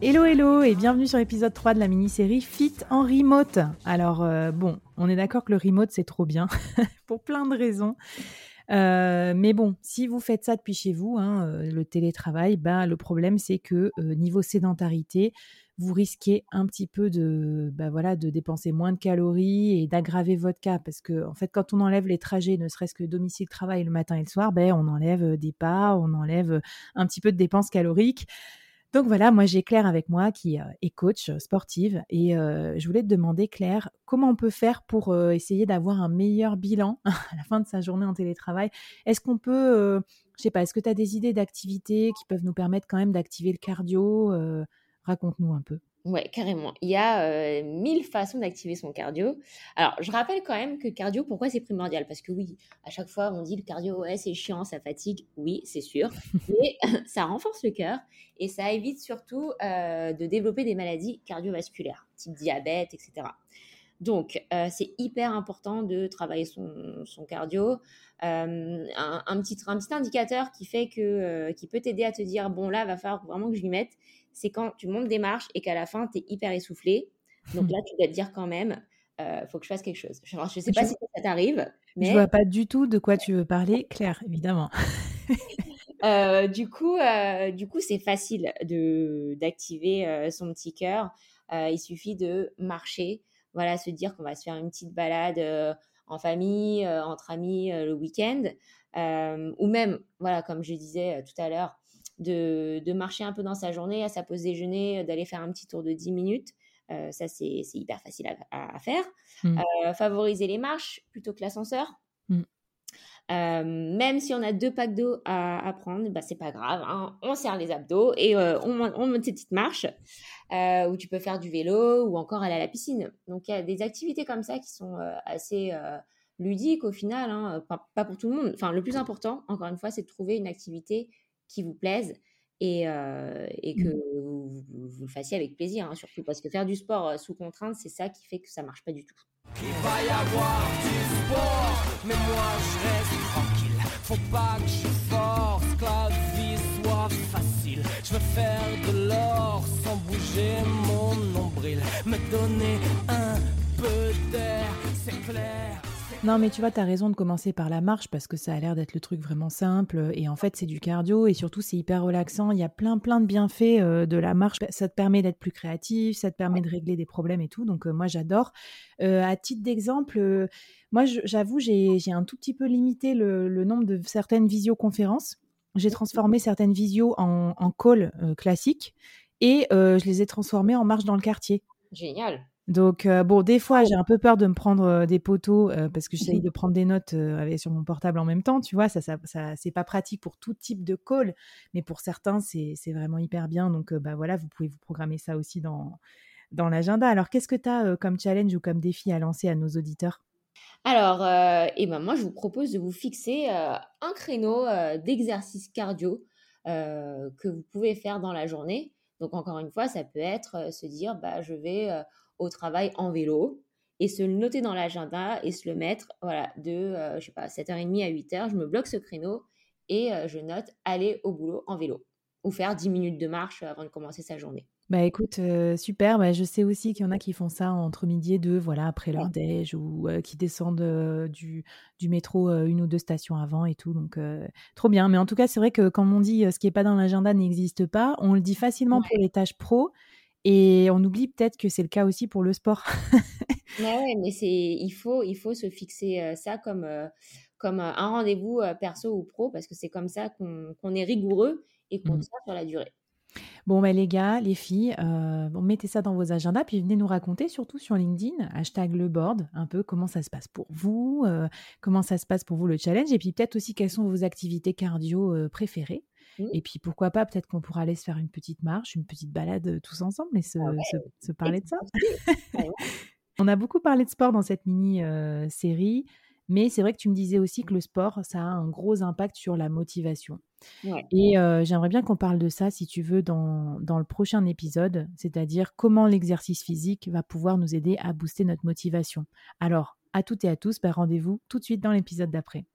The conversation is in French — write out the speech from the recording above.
Hello hello et bienvenue sur l'épisode 3 de la mini-série Fit en remote. Alors euh, bon, on est d'accord que le remote c'est trop bien pour plein de raisons. Euh, mais bon, si vous faites ça depuis chez vous, hein, euh, le télétravail, bah, le problème c'est que niveau sédentarité, vous risquez un petit peu de, bah, voilà, de dépenser moins de calories et d'aggraver votre cas. Parce que en fait, quand on enlève les trajets, ne serait-ce que domicile-travail le matin et le soir, ben, on enlève euh, des pas, on enlève euh, un petit peu de dépenses caloriques. Donc voilà, moi j'ai Claire avec moi qui euh, est coach sportive et je voulais te demander Claire, comment on peut faire pour essayer d'avoir un meilleur bilan à la fin de sa journée en télétravail? Est-ce qu'on peut, euh, je sais pas, est-ce que tu as des idées d'activités qui peuvent nous permettre quand même d'activer le cardio Raconte-nous un peu. Ouais, carrément. Il y a euh, mille façons d'activer son cardio. Alors, je rappelle quand même que cardio, pourquoi c'est primordial? Parce que oui, à chaque fois, on dit le cardio, ouais, c'est chiant, ça fatigue. Oui, c'est sûr. Mais ça renforce le cœur et ça évite surtout euh, de développer des maladies cardiovasculaires, type diabète, etc. Donc, euh, c'est hyper important de travailler son, son cardio. Euh, un, un petit, un petit indicateur qui fait que, euh, qui peut t'aider à te dire, bon, là, va falloir vraiment que je m'y mette, c'est quand tu montes des marches et qu'à la fin, tu es hyper essoufflé. Donc là, tu dois te dire quand même, euh, faut que je fasse quelque chose. Je ne sais pas Je- si ça t'arrive, Je mais vois pas du tout de quoi tu veux parler, Claire, évidemment. Euh, du coup, euh, du coup, c'est facile de d'activer son petit cœur. Il suffit de marcher, voilà, se dire qu'on va se faire une petite balade euh, en famille, euh, entre amis euh, le week-end, ou même, voilà, comme je disais tout à l'heure, de, de marcher un peu dans sa journée, à sa pause déjeuner, d'aller faire un petit tour de 10 minutes. Ça, c'est hyper facile à, faire. Mm. Favoriser les marches plutôt que l'ascenseur. Mm. Euh, même si on a deux packs d'eau à, à prendre, bah, c'est pas grave. hein. On serre les abdos et euh, on, on monte ces petites marches euh, où tu peux faire du vélo ou encore aller à la piscine. Donc il y a des activités comme ça qui sont euh, assez euh, ludiques au final, hein. pas, pas pour tout le monde. Enfin, le plus important, encore une fois, c'est de trouver une activité qui vous plaise et, euh, et que vous, vous- vous le fassiez avec plaisir, hein, surtout parce que faire du sport euh, sous contrainte, c'est ça qui fait que ça marche pas du tout. Il va y avoir du sport, mais moi je reste tranquille. Faut pas que je force, facile. Je veux faire de l'or sans bouger mon nombril. Me donner un peu d'air, c'est clair. Non, mais tu vois, tu as raison de commencer par la marche parce que ça a l'air d'être le truc vraiment simple. Et en fait, c'est du cardio et surtout, c'est hyper relaxant. Il y a plein, plein de bienfaits euh, de la marche. Ça te permet d'être plus créatif, ça te permet de régler des problèmes et tout. Donc, euh, moi, j'adore. Euh, à titre d'exemple, moi, j'avoue, j'ai un tout petit peu limité le nombre de certaines visioconférences. J'ai transformé certaines visios en, en call euh, classiques et euh, je les ai transformées en marche dans le quartier. Génial. Donc, euh, bon, des fois, j'ai un peu peur de me prendre euh, des poteaux euh, parce que j'essaye de prendre des notes avec, sur mon portable en même temps, tu vois. Ça, ça, ça c'est pas pratique pour tout type de call, mais pour certains, c'est vraiment hyper bien. Donc, bah voilà, vous pouvez vous programmer ça aussi dans, dans l'agenda. Alors, qu'est-ce que tu as comme challenge ou comme défi à lancer à nos auditeurs? Alors, euh, eh ben moi, je vous propose de vous fixer euh, un créneau euh, d'exercice cardio que vous pouvez faire dans la journée. Donc, encore une fois, ça peut être se dire, bah, je vais au travail en vélo et se le noter dans l'agenda et se le mettre, voilà, de, je sais pas, 7h30 à 8h, je me bloque ce créneau et je note aller au boulot en vélo ou faire 10 minutes de marche avant de commencer sa journée. Bah écoute, super. Bah, je sais aussi qu'il y en a qui font ça entre midi et deux, voilà, après leur déj, ou qui descendent du, du métro une ou deux stations avant et tout. Donc, trop bien. Mais en tout cas, c'est vrai que quand on dit ce qui n'est pas dans l'agenda n'existe pas, on le dit facilement pour les tâches pro. Et on oublie peut-être que c'est le cas aussi pour le sport. Mais ouais, mais c'est il faut il faut se fixer ça comme comme un rendez-vous perso ou pro parce que c'est comme ça qu'on qu'on est rigoureux et qu'on Mhm. tient sur la durée. Bon, bah, les gars, les filles, euh, bon, mettez ça dans vos agendas, puis venez nous raconter, surtout sur LinkedIn, hashtag le board, un peu comment ça se passe pour vous, euh, comment ça se passe pour vous le challenge, et puis peut-être aussi quelles sont vos activités cardio euh, préférées. Mhm. Et puis pourquoi pas, peut-être qu'on pourra aller se faire une petite marche, une petite balade tous ensemble et se, Ah ouais, se- se parler de ça. Ouais. On a beaucoup parlé de sport dans cette mini-série, mais c'est vrai que tu me disais aussi que le sport, ça a un gros impact sur la motivation. Et j'aimerais bien qu'on parle de ça, si tu veux, dans, le prochain épisode, c'est-à-dire comment l'exercice physique va pouvoir nous aider à booster notre motivation. Alors, à toutes et à tous, bah, rendez-vous tout de suite dans l'épisode d'après.